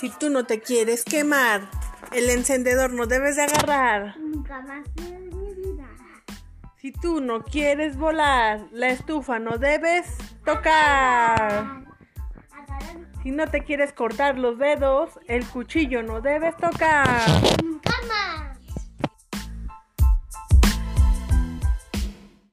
Si tú no te quieres quemar, el encendedor no debes de agarrar. Nunca más. Si tú no quieres volar, la estufa no debes tocar. Si no te quieres cortar los dedos, el cuchillo no debes tocar.